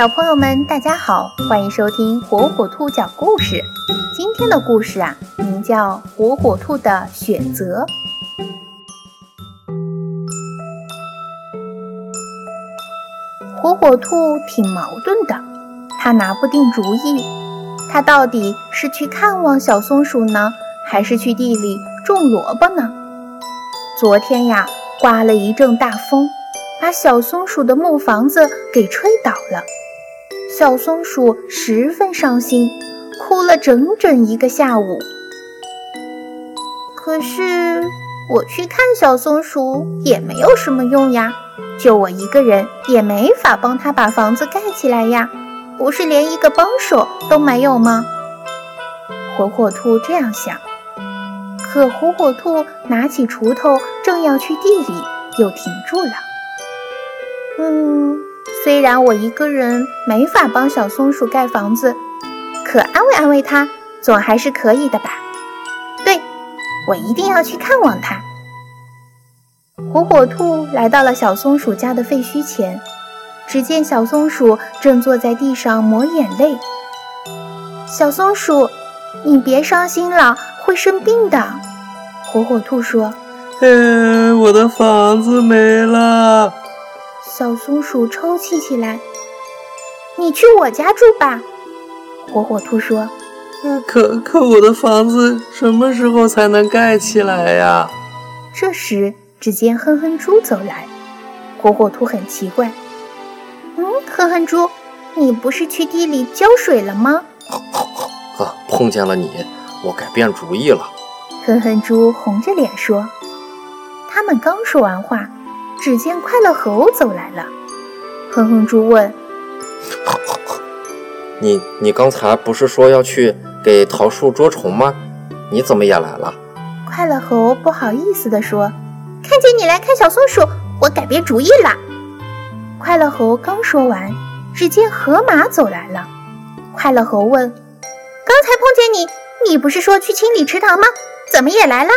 小朋友们，大家好，欢迎收听火火兔讲故事。今天的故事啊，名叫《火火兔的选择》。火火兔挺矛盾的，他拿不定主意，他到底是去看望小松鼠呢，还是去地里种萝卜呢？昨天呀，刮了一阵大风，把小松鼠的木房子给吹倒了。小松鼠十分伤心，哭了整整一个下午。可是我去看小松鼠也没有什么用呀，就我一个人也没法帮他把房子盖起来呀，不是连一个帮手都没有吗？火火兔这样想。可火火兔拿起锄头正要去地里，又停住了。嗯。虽然我一个人没法帮小松鼠盖房子，可安慰安慰它总还是可以的吧？对，我一定要去看望它。火火兔来到了小松鼠家的废墟前，只见小松鼠正坐在地上抹眼泪。小松鼠，你别伤心了，会生病的。火火兔说：“哎，我的房子没了。”小松鼠抽泣起来：“你去我家住吧。”火火兔说：“可可，我的房子什么时候才能盖起来呀？”这时，只见哼哼猪走来。火火兔很奇怪：“嗯，哼哼猪，你不是去地里浇水了吗？”“啊，碰见了你，我改变主意了。”哼哼猪红着脸说。他们刚说完话。只见快乐猴走来了，哼哼猪问：“你你刚才不是说要去给桃树捉虫吗？你怎么也来了？”快乐猴不好意思地说：“看见你来看小松鼠，我改变主意了。”快乐猴刚说完，只见河马走来了。快乐猴问：“刚才碰见你，你不是说去清理池塘吗？怎么也来了？”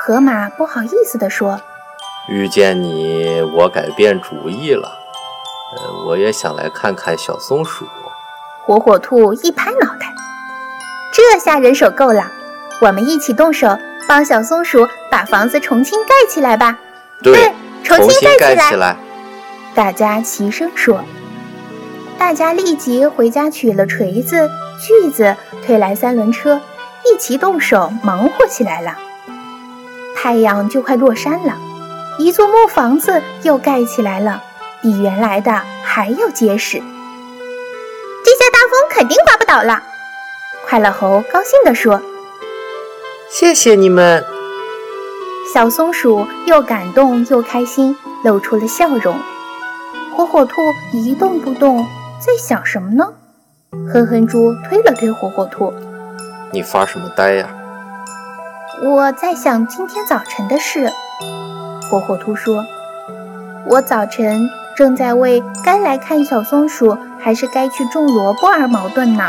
河马不好意思地说。遇见你，我改变主意了。呃，我也想来看看小松鼠。火火兔一拍脑袋，这下人手够了，我们一起动手，帮小松鼠把房子重新盖起来吧。对，重新盖起来。大家齐声说。大家立即回家取了锤子、锯子，推来三轮车，一起动手忙活起来了。太阳就快落山了。一座木房子又盖起来了，比原来的还要结实。这下大风肯定刮不倒了。快乐猴高兴地说：“谢谢你们。”小松鼠又感动又开心，露出了笑容。火火兔一动不动，在想什么呢？哼哼猪推了推火火兔：“你发什么呆呀？”我在想今天早晨的事。火火兔说：“我早晨正在为该来看小松鼠还是该去种萝卜而矛盾呢。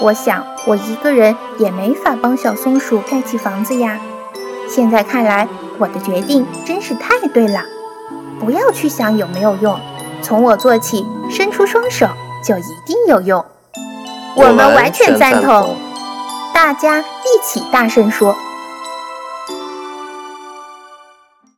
我想我一个人也没法帮小松鼠盖起房子呀。现在看来，我的决定真是太对了。不要去想有没有用，从我做起，伸出双手就一定有用。我们完全赞同。大家一起大声说。